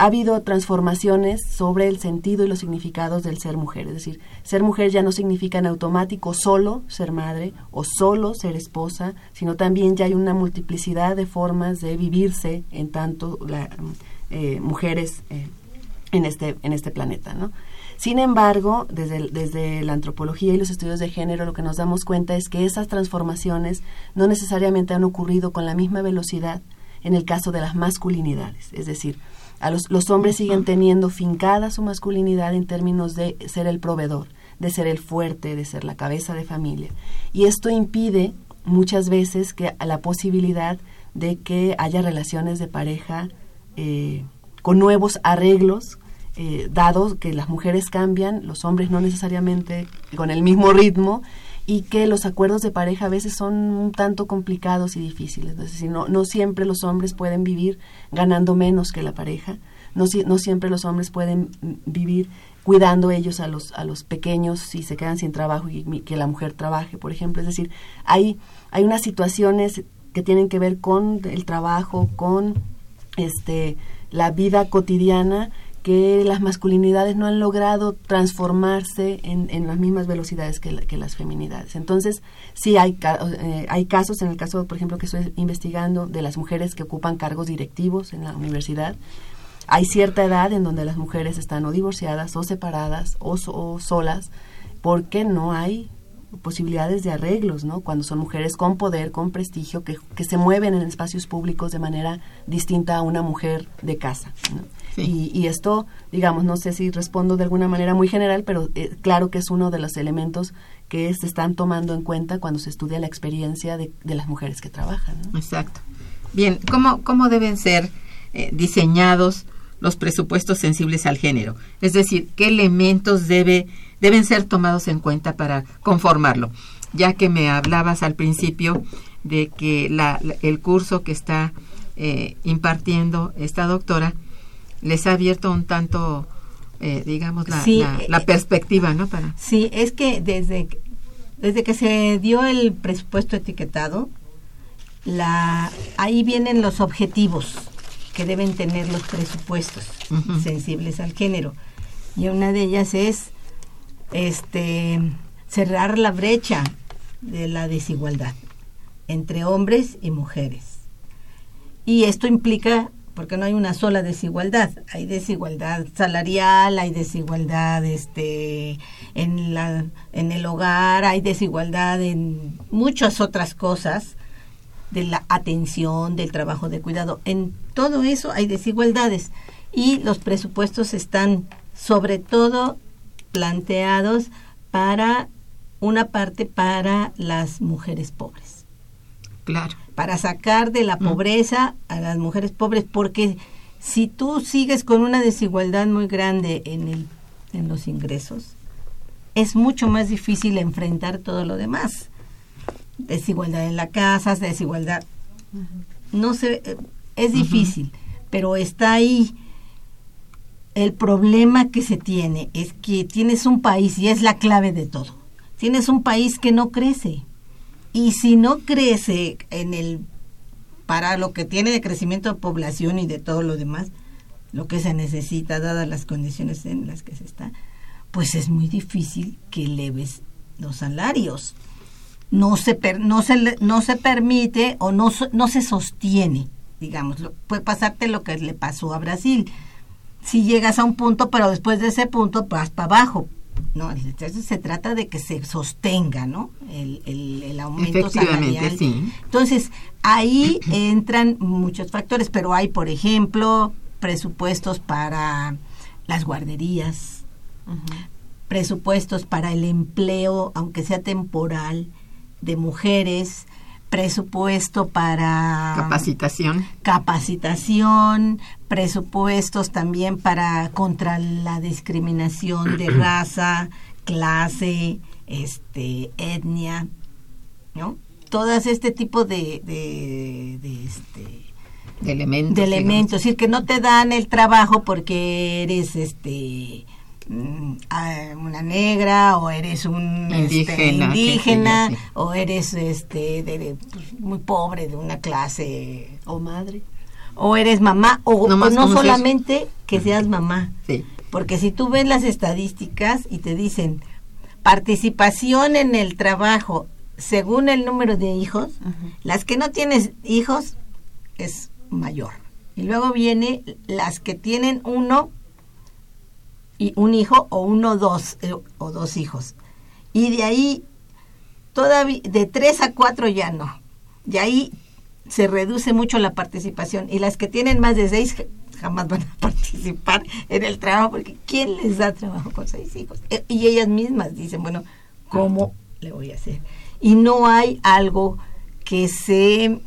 Speaker 7: ha habido transformaciones sobre el sentido y los significados del ser mujer. Es decir, ser mujer ya no significa en automático solo ser madre o solo ser esposa, sino también ya hay una multiplicidad de formas de vivirse en tanto eh, mujeres eh, en este, en este planeta, ¿no? Sin embargo, desde, desde la antropología y los estudios de género, lo que nos damos cuenta es que esas transformaciones no necesariamente han ocurrido con la misma velocidad en el caso de las masculinidades. Es decir, a los, los hombres siguen teniendo fincada su masculinidad en términos de ser el proveedor, de ser el fuerte, de ser la cabeza de familia. Y esto impide muchas veces que la posibilidad de que haya relaciones de pareja eh, con nuevos arreglos eh, dado que las mujeres cambian, los hombres no necesariamente con el mismo ritmo y que los acuerdos de pareja a veces son un tanto complicados y difíciles. Es decir, no, no siempre los hombres pueden vivir ganando menos que la pareja, no, no siempre los hombres pueden vivir cuidando ellos a los, a los pequeños si se quedan sin trabajo y que la mujer trabaje, por ejemplo. Es decir, hay, hay unas situaciones que tienen que ver con el trabajo, con este la vida cotidiana que las masculinidades no han logrado transformarse en, las mismas velocidades que, que, las feminidades. Entonces, sí hay, eh, hay casos, en el caso, por ejemplo, que estoy investigando, de las mujeres que ocupan cargos directivos en la universidad. Hay cierta edad en donde las mujeres están o divorciadas o separadas o, solas porque no hay posibilidades de arreglos, ¿no? Cuando son mujeres con poder, con prestigio, que, que se mueven en espacios públicos de manera distinta a una mujer de casa. Y, y, esto, digamos, no sé si respondo de alguna manera muy general, pero eh, claro que es uno de los elementos que se están tomando en cuenta cuando se estudia la experiencia de, de las mujeres que trabajan.
Speaker 4: Exacto. Bien, ¿cómo, cómo deben ser eh, diseñados los presupuestos sensibles al género? Es decir, ¿qué elementos debe deben ser tomados en cuenta para conformarlo. Ya que me hablabas al principio de que la, el curso que está eh, impartiendo esta doctora les ha abierto un tanto, eh, digamos, la, la, eh, perspectiva, ¿no? Para.
Speaker 5: Sí, es que desde, desde que se dio el presupuesto etiquetado, la, ahí vienen los objetivos que deben tener los presupuestos sensibles al género. Y una de ellas es este, cerrar la brecha de la desigualdad entre hombres y mujeres. Y esto implica, porque no hay una sola desigualdad, hay desigualdad salarial, hay desigualdad este, en, la, en el hogar, hay desigualdad en muchas otras cosas, de la atención, del trabajo de cuidado. En todo eso hay desigualdades y los presupuestos están sobre todo planteados para una parte para las mujeres pobres.
Speaker 4: Claro.
Speaker 5: Para sacar de la mm. pobreza a las mujeres pobres, porque si tú sigues con una desigualdad muy grande en, el, en los ingresos, es mucho más difícil enfrentar todo lo demás. Desigualdad en la casa, desigualdad. No sé, eh, es difícil, pero está ahí el problema que se tiene es que tienes un país, y es la clave de todo, tienes un país que no crece. Y si no crece en el para lo que tiene de crecimiento de población y de todo lo demás, lo que se necesita, dadas las condiciones en las que se está, pues es muy difícil que eleves los salarios. No se, no se, no se permite o no, no se sostiene, digamos. Puede pasarte lo que le pasó a Brasil si llegas a un punto, pero después de ese punto vas para abajo. No, entonces se trata de que se sostenga, ¿no? El, el, el aumento
Speaker 4: Efectivamente,
Speaker 5: salarial.
Speaker 4: sí.
Speaker 5: Entonces, ahí entran muchos factores, pero hay, por ejemplo, presupuestos para las guarderías, presupuestos para el empleo, aunque sea temporal, de mujeres, presupuesto para
Speaker 4: Capacitación.
Speaker 5: capacitación, presupuestos también para contra la discriminación de raza, clase, este, etnia, ¿no? Todas este tipo de, de, de, este,
Speaker 4: De elementos.
Speaker 5: de elementos, es decir, que no te dan el trabajo porque eres este mm, ah, una negra o eres un este,
Speaker 4: Indígena,
Speaker 5: indígena
Speaker 4: yo, sí.
Speaker 5: o eres este de, de, pues, muy pobre de una clase
Speaker 7: O madre.
Speaker 5: O eres mamá o,
Speaker 4: Nomás
Speaker 5: o no
Speaker 4: seas-
Speaker 5: solamente que seas mamá
Speaker 4: Sí.
Speaker 5: porque si tú ves las estadísticas y te dicen participación en el trabajo según el número de hijos, las que no tienes hijos es mayor. Y luego viene las que tienen uno y un hijo o uno dos eh, o dos hijos. Y de ahí todavía de tres a cuatro ya no. Y ahí se reduce mucho la participación y las que tienen más de seis ja- jamás van a participar en el trabajo porque ¿quién les da trabajo con seis hijos? Eh, Y ellas mismas dicen, bueno, ¿cómo le voy a hacer? Y no hay algo que se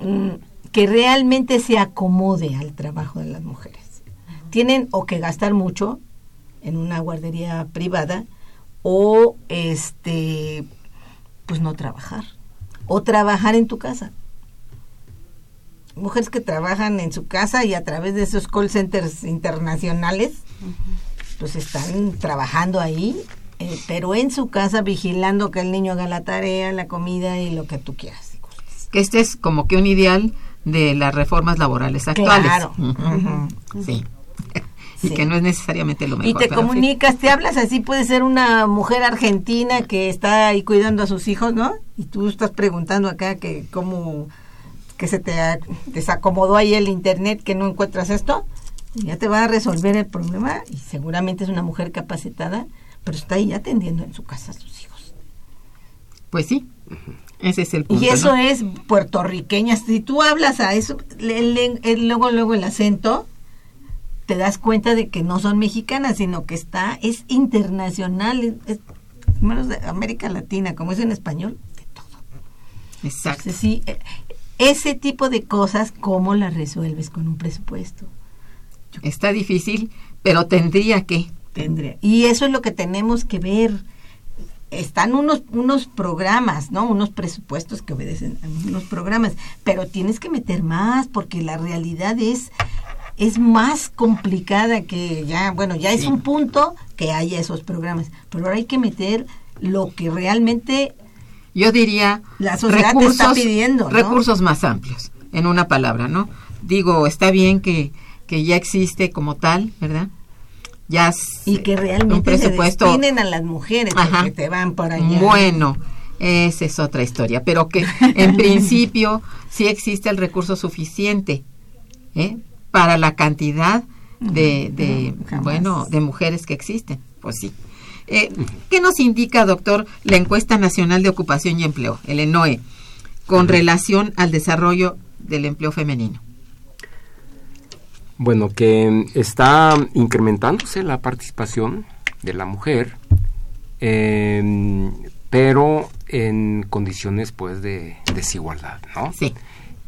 Speaker 5: mm, que realmente se acomode al trabajo de las mujeres. Tienen o que gastar mucho en una guardería privada o este pues no trabajar o trabajar en tu casa mujeres que trabajan en su casa y a través de esos call centers internacionales pues están trabajando ahí eh, pero en su casa vigilando que el niño haga la tarea la comida y lo que tú quieras
Speaker 4: Que este es como que un ideal de las reformas laborales actuales.
Speaker 5: Claro.
Speaker 4: Sí. y
Speaker 5: Sí.
Speaker 4: que no es necesariamente lo mejor.
Speaker 5: y te
Speaker 4: sí.
Speaker 5: comunicas, te hablas así, puede ser una mujer argentina que está ahí cuidando a sus hijos, ¿no? Y tú estás preguntando acá que cómo, que se te desacomodó ahí el internet, que no encuentras esto, ya te va a resolver el problema y seguramente es una mujer capacitada, pero está ahí atendiendo en su casa a sus hijos.
Speaker 4: Pues sí. Ese es el punto.
Speaker 5: y eso
Speaker 4: ¿no?
Speaker 5: es puertorriqueña, si tú hablas a eso, le- le- el- luego, luego el acento, te das cuenta de que no son mexicanas, sino que está, es internacional, es, es menos de América Latina, como es en español, de todo.
Speaker 4: Exacto.
Speaker 5: Entonces, sí, eh, ese tipo de cosas, ¿cómo las resuelves con un presupuesto?
Speaker 4: Está difícil, pero tendría que.
Speaker 5: Tendría. Y eso es lo que tenemos que ver. Están unos, unos programas, ¿no? Unos presupuestos que obedecen a unos programas, pero tienes que meter más porque la realidad es es más complicada que ya, bueno, ya es un punto que haya esos programas, pero ahora hay que meter lo que realmente
Speaker 4: Yo diría
Speaker 5: La sociedad te está pidiendo, ¿no?
Speaker 4: recursos más amplios, en una palabra, ¿no? Digo, está bien que, que ya existe como tal, ¿verdad? Ya
Speaker 5: y que
Speaker 4: un
Speaker 5: realmente se
Speaker 4: presupuesto
Speaker 5: a las mujeres
Speaker 4: Ajá.
Speaker 5: porque te van por allá.
Speaker 4: Bueno, esa es otra historia, pero que en principio sí existe el recurso suficiente ¿eh? para la cantidad de, de, bueno de mujeres que existen. Pues sí. Eh, ¿Qué nos indica, doctor, la encuesta nacional de ocupación y empleo, el ENOE, con relación al desarrollo del empleo femenino?
Speaker 6: Bueno, que está incrementándose la participación de la mujer, eh, pero en condiciones pues de desigualdad, ¿no?
Speaker 4: Sí.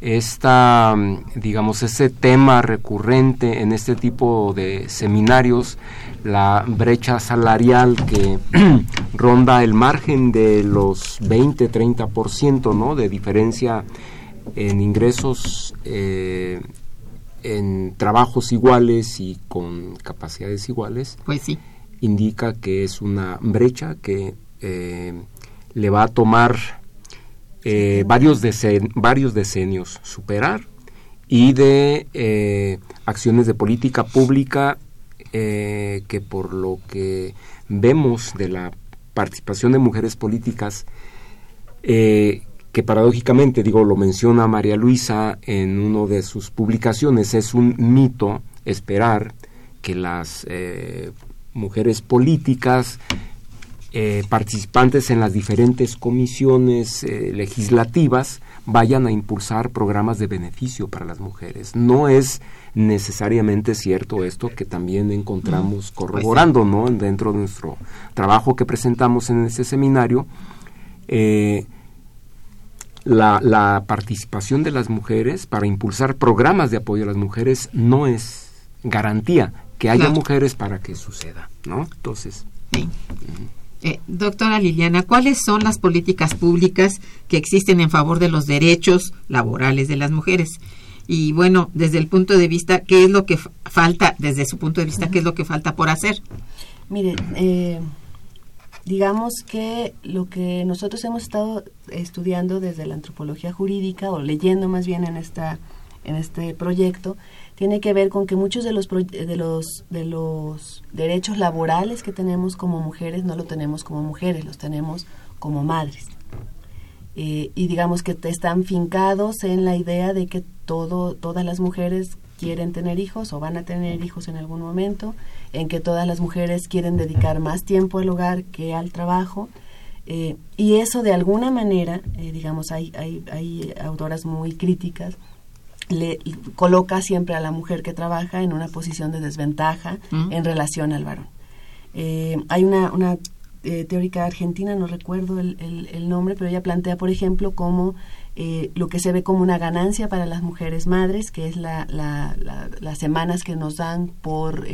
Speaker 6: Esta, digamos, ese tema recurrente en este tipo de seminarios, la brecha salarial que ronda el margen de los 20-30%, ¿no? De diferencia en ingresos eh, en trabajos iguales y con capacidades iguales,
Speaker 4: Pues sí.
Speaker 6: indica que es una brecha que eh, le va a tomar eh, varios, decen- varios decenios superar y de eh, acciones de política pública eh, que por lo que vemos de la participación de mujeres políticas que paradójicamente, digo, lo menciona María Luisa en una de sus publicaciones, es un mito esperar que las mujeres políticas, eh, participantes en las diferentes comisiones eh, legislativas, vayan a impulsar programas de beneficio para las mujeres. No es necesariamente cierto esto que también encontramos corroborando ¿no? dentro de nuestro trabajo que presentamos en este seminario. la, la, participación de las mujeres para impulsar programas de apoyo a las mujeres no es garantía que haya mujeres para que suceda, ¿no? Entonces.
Speaker 4: Eh, doctora Liliana, ¿cuáles son las políticas públicas que existen en favor de los derechos laborales de las mujeres? Y bueno, desde el punto de vista, ¿qué es lo que falta, desde su punto de vista, qué es lo que falta por hacer?
Speaker 7: Mire, eh, digamos que lo que nosotros hemos estado estudiando desde la antropología jurídica, o leyendo más bien en, esta, en este proyecto, tiene que ver con que muchos de los, de los, de los derechos laborales que tenemos como mujeres no lo tenemos como mujeres, los tenemos como madres. Eh, y digamos que están fincados en la idea de que todo, todas las mujeres quieren tener hijos o van a tener hijos en algún momento, en que todas las mujeres quieren dedicar más tiempo al hogar que al trabajo. Eh, y eso de alguna manera, eh, digamos, hay, hay, hay autoras muy críticas le coloca siempre a la mujer que trabaja en una posición de desventaja mm. en relación al varón. Eh, hay una, una eh, teórica argentina, no recuerdo el, el, nombre, pero ella plantea, por ejemplo, como eh, lo que se ve como una ganancia para las mujeres madres, que es la, la, las semanas que nos dan por,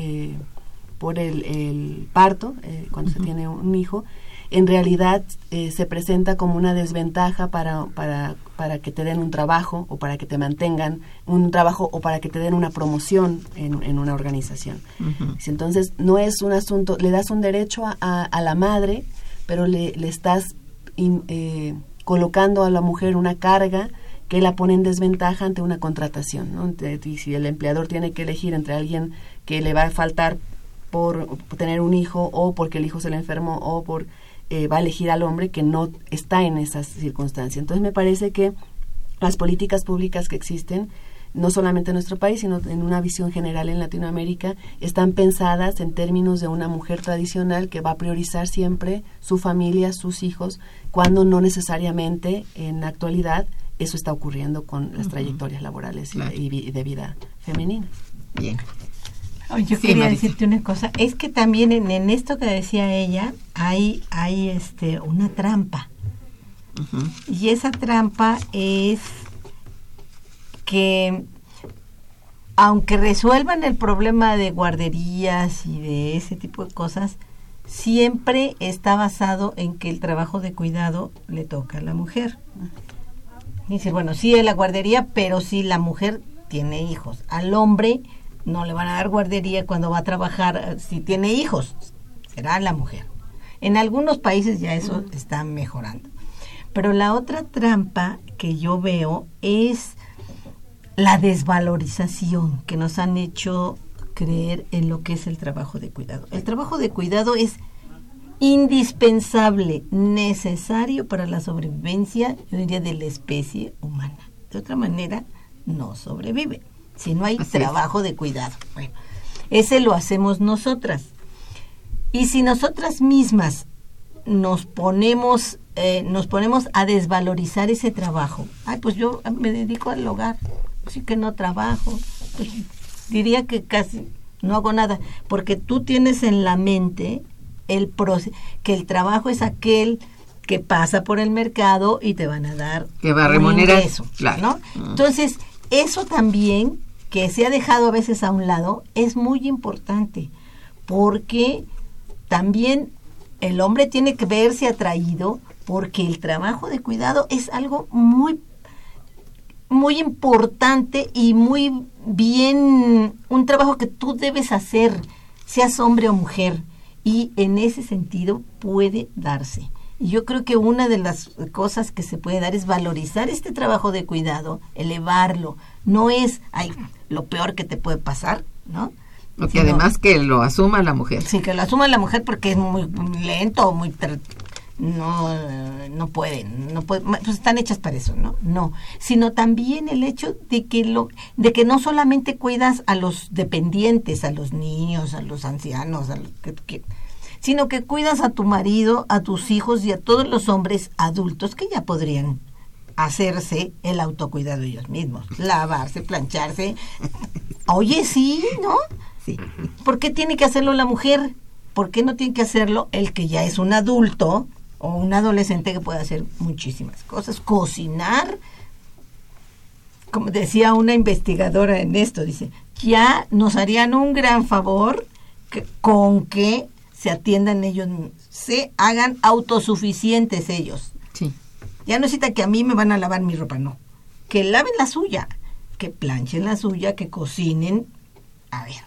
Speaker 7: por el, el parto, cuando se tiene un hijo, en realidad eh, se presenta como una desventaja para, para, para que te den un trabajo o para que te mantengan un trabajo o para que te den una promoción en, en una organización. Entonces, no es un asunto, le das un derecho a, a, la madre, pero le, le estás eh, colocando a la mujer una carga que la pone en desventaja ante una contratación. ¿no? Y si el empleador tiene que elegir entre alguien que le va a faltar por tener un hijo o porque el hijo se le enfermó o por eh, va a elegir al hombre que no está en esas circunstancias. Entonces me parece que las políticas públicas que existen, no solamente en nuestro país, sino en una visión general en Latinoamérica, están pensadas en términos de una mujer tradicional que va a priorizar siempre su familia, sus hijos, cuando no necesariamente en la actualidad eso está ocurriendo con las trayectorias laborales y, de vida femenina.
Speaker 5: Bien yo quería decirte una cosa, es que también en, esto que decía ella hay, hay este, una trampa. Y esa trampa es que aunque resuelvan el problema de guarderías y de ese tipo de cosas, siempre está basado en que el trabajo de cuidado le toca a la mujer. Dice, bueno, sí es la guardería, pero si la mujer tiene hijos. Al hombre no le van a dar guardería cuando va a trabajar eh, si tiene hijos, será la mujer. En algunos países ya eso está mejorando. Pero la otra trampa que yo veo es la desvalorización que nos han hecho creer en lo que es el trabajo de cuidado. El trabajo de cuidado es indispensable, necesario para la sobrevivencia, yo diría, de la especie humana. De otra manera, no sobrevive si no hay trabajo de cuidado. Bueno, ese lo hacemos nosotras. Y si nosotras mismas nos ponemos, eh, nos ponemos a desvalorizar ese trabajo, ay, pues yo me dedico al hogar, así que no trabajo, pues diría que casi no hago nada, porque tú tienes en la mente el que el trabajo es aquel que pasa por el mercado y te van a dar
Speaker 4: que va a remunerar
Speaker 5: eso, ¿no? Mm. Entonces, eso también que se ha dejado a veces a un lado es muy importante porque también el hombre tiene que verse atraído porque el trabajo de cuidado es algo muy muy importante y muy bien un trabajo que tú debes hacer seas hombre o mujer y en ese sentido puede darse yo creo que una de las cosas que se puede dar es valorizar este trabajo de cuidado, elevarlo. No es, ay, lo peor que te puede pasar, ¿no?
Speaker 4: Porque además que lo asuma la mujer.
Speaker 5: Sí, que lo asuma la mujer porque es muy lento, muy no, no pueden, no pueden, pues están hechas para eso, ¿no? No, sino también el hecho de que lo, de que no solamente cuidas a los dependientes, a los niños, a los ancianos, a los que, sino que cuidas a tu marido, a tus hijos y a todos los hombres adultos que ya podrían hacerse el autocuidado ellos mismos, lavarse, plancharse. Oye, sí, ¿no? Sí. ¿Por qué tiene que hacerlo la mujer? ¿Por qué no tiene que hacerlo el que ya es un adulto o un adolescente que puede hacer muchísimas cosas? Cocinar, como decía una investigadora en esto, dice, ya nos harían un gran favor con que se atiendan ellos, se hagan autosuficientes ellos. Sí. Ya no necesita que a mí me van a lavar mi ropa, no. Que laven la suya, que planchen la suya, que cocinen. A ver.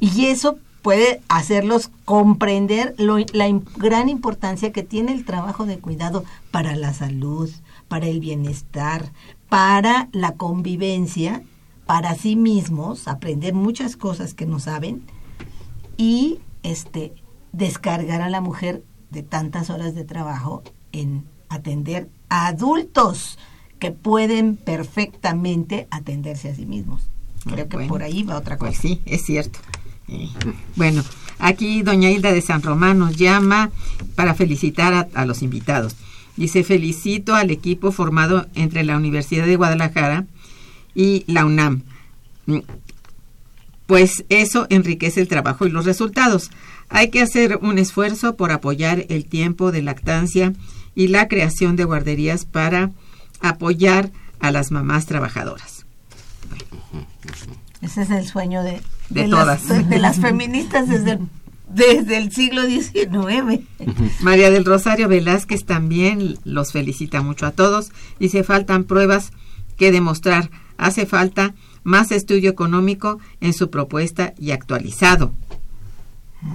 Speaker 5: Y eso puede hacerlos comprender la gran importancia que tiene el trabajo de cuidado para la salud, para el bienestar, para la convivencia, para sí mismos, aprender muchas cosas que no saben y este descargar a la mujer de tantas horas de trabajo en atender a adultos que pueden perfectamente atenderse a sí mismos. Creo que por ahí va otra
Speaker 4: pues
Speaker 5: cosa.
Speaker 4: sí, es cierto. Bueno, aquí doña Hilda de San Román nos llama para felicitar a, los invitados. Dice, felicito al equipo formado entre la Universidad de Guadalajara y la UNAM. Pues eso enriquece el trabajo y los resultados. Hay que hacer un esfuerzo por apoyar el tiempo de lactancia y la creación de guarderías para apoyar a las mamás trabajadoras.
Speaker 5: Ese es el sueño de, de, todas. Las, de las feministas desde el, desde el siglo XIX.
Speaker 4: María del Rosario Velázquez también los felicita mucho a todos. Dice, faltan pruebas que demostrar. Hace falta más estudio económico en su propuesta y actualizado.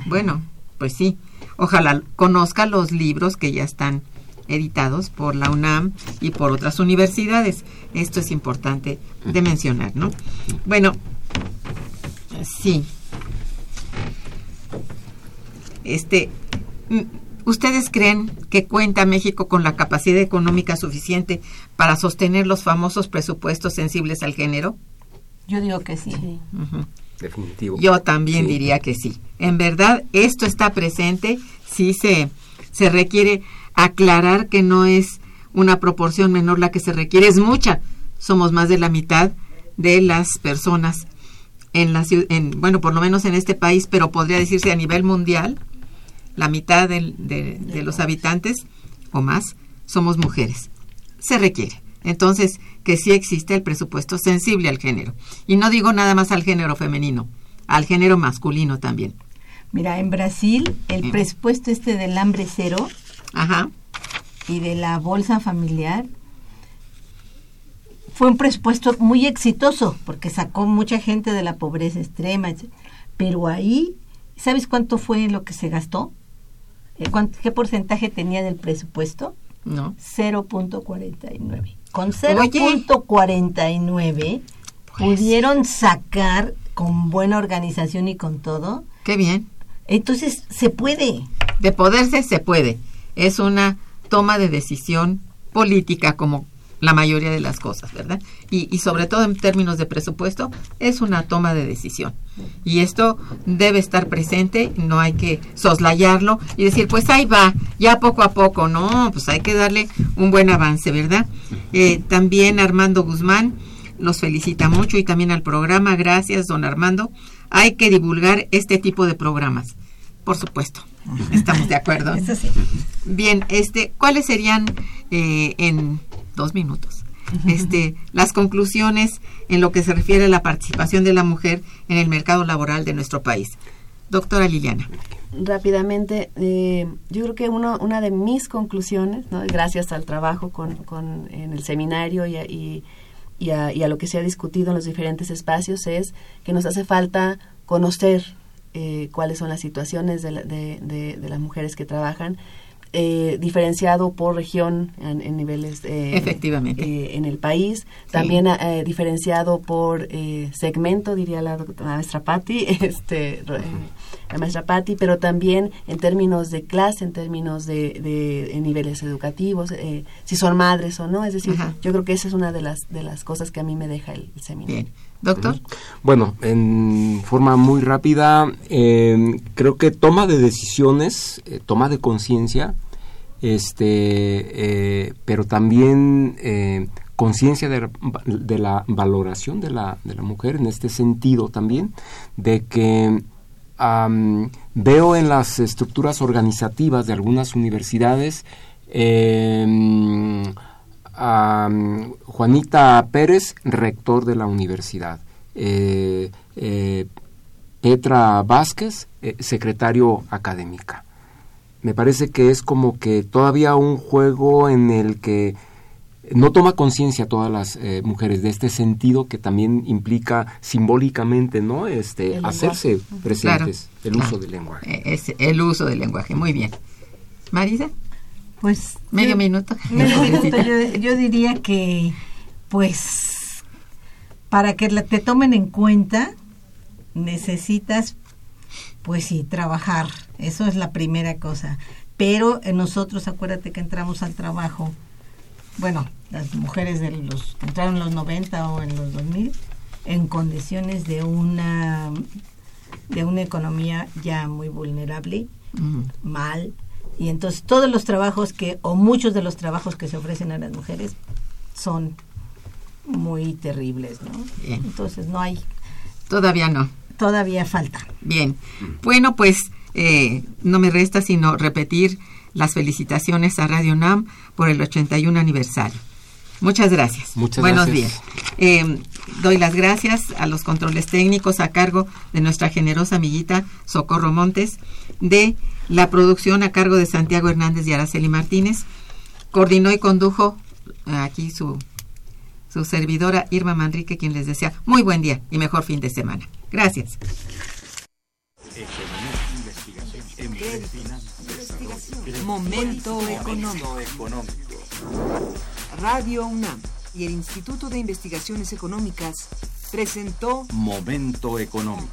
Speaker 4: Bueno, pues sí. Ojalá conozca los libros que ya están editados por la UNAM y por otras universidades. Esto es importante de mencionar, ¿no? Bueno, Sí. Este, mm, ¿ustedes creen que cuenta México con la capacidad económica suficiente para sostener los famosos presupuestos sensibles al género?
Speaker 5: Yo digo que sí.
Speaker 6: Definitivo.
Speaker 4: Yo también diría que sí. En verdad, esto está presente, sí se, se requiere aclarar que no es una proporción menor la que se requiere, es mucha. Somos más de la mitad de las personas en la en, bueno, por lo menos en este país, pero podría decirse a nivel mundial, la mitad de, de, los habitantes o más somos mujeres. Se requiere. Entonces, que sí existe el presupuesto sensible al género. Y no digo nada más al género femenino, al género masculino también.
Speaker 5: Mira, en Brasil el presupuesto este del hambre cero
Speaker 4: Ajá.
Speaker 5: y de la bolsa familiar fue un presupuesto muy exitoso porque sacó mucha gente de la pobreza extrema, pero ahí, ¿sabes cuánto fue lo que se gastó? Eh, ¿Qué porcentaje tenía del presupuesto?
Speaker 4: No.
Speaker 5: 0.49. Con 0.49 pues. pudieron sacar con buena organización y con todo.
Speaker 4: Qué bien.
Speaker 5: Entonces, se puede.
Speaker 4: De poderse, se puede. Es una toma de decisión política como la mayoría de las cosas, ¿verdad? Y, y, sobre todo en términos de presupuesto, es una toma de decisión. Y esto debe estar presente, no hay que soslayarlo y decir, pues ahí va, ya poco a poco, no, pues hay que darle un buen avance, ¿verdad? Eh, también Armando Guzmán los felicita mucho y también al programa, gracias, don Armando. Hay que divulgar este tipo de programas, por supuesto. Estamos de acuerdo. Bien, este, ¿cuáles serían eh, en dos minutos. Este, las conclusiones en lo que se refiere a la participación de la mujer en el mercado laboral de nuestro país. Doctora Liliana.
Speaker 7: Rápidamente, eh, yo creo que uno, una de mis conclusiones, gracias al trabajo con, con, en el seminario y, y, y, a, y, a, lo que se ha discutido en los diferentes espacios, es que nos hace falta conocer eh, cuáles son las situaciones de, de, de, de las mujeres que trabajan eh, diferenciado por región en, niveles
Speaker 4: eh, efectivamente.
Speaker 7: eh, en el país. También diferenciado por segmento diría la, maestra Patti este la maestra Patti pero también en términos de clase en términos de, niveles educativos si son madres o no. Es decir yo creo que esa es una de las de las cosas que a mí me deja el, seminario
Speaker 4: Doctor.
Speaker 6: Bueno, en forma muy rápida, eh, creo que toma de decisiones, eh, toma de conciencia, este, eh, pero también conciencia de, la valoración de la, de la mujer en este sentido también, de que veo en las estructuras organizativas de algunas universidades Juanita Pérez, rector de la universidad. Eh, eh, Petra Vázquez, eh, secretario académica. Me parece que es como que todavía un juego en el que no toma conciencia todas las mujeres de este sentido que también implica simbólicamente no este hacerse presentes el uso del lenguaje.
Speaker 4: Es el uso del lenguaje. Muy bien. Marisa
Speaker 5: pues
Speaker 4: medio minuto.
Speaker 5: yo, diría que, pues, para que te tomen en cuenta, necesitas, pues sí, trabajar. Eso es la primera cosa. Pero nosotros, acuérdate que entramos al trabajo, bueno, las mujeres de los entraron en los 90 o en los 2000 en condiciones de una de una economía ya muy vulnerable, mal, y entonces todos los trabajos que, o muchos de los trabajos que se ofrecen a las mujeres son muy terribles, ¿no? Entonces no hay...
Speaker 4: Todavía no.
Speaker 5: Todavía falta.
Speaker 4: Bien. Bueno, pues eh, no me resta sino repetir las felicitaciones a Radio NAM por el 81 aniversario. Muchas gracias.
Speaker 6: Muchas
Speaker 4: Buenos días. Eh, doy las gracias a los controles técnicos a cargo de nuestra generosa amiguita Socorro Montes de la producción a cargo de Santiago Hernández y Araceli Martínez. Coordinó y condujo eh, aquí su, su servidora Irma Manrique, quien les desea muy buen día y mejor fin de semana. Gracias.
Speaker 2: Momento económico. Radio UNAM y el Instituto de Investigaciones Económicas presentó
Speaker 3: Momento económico.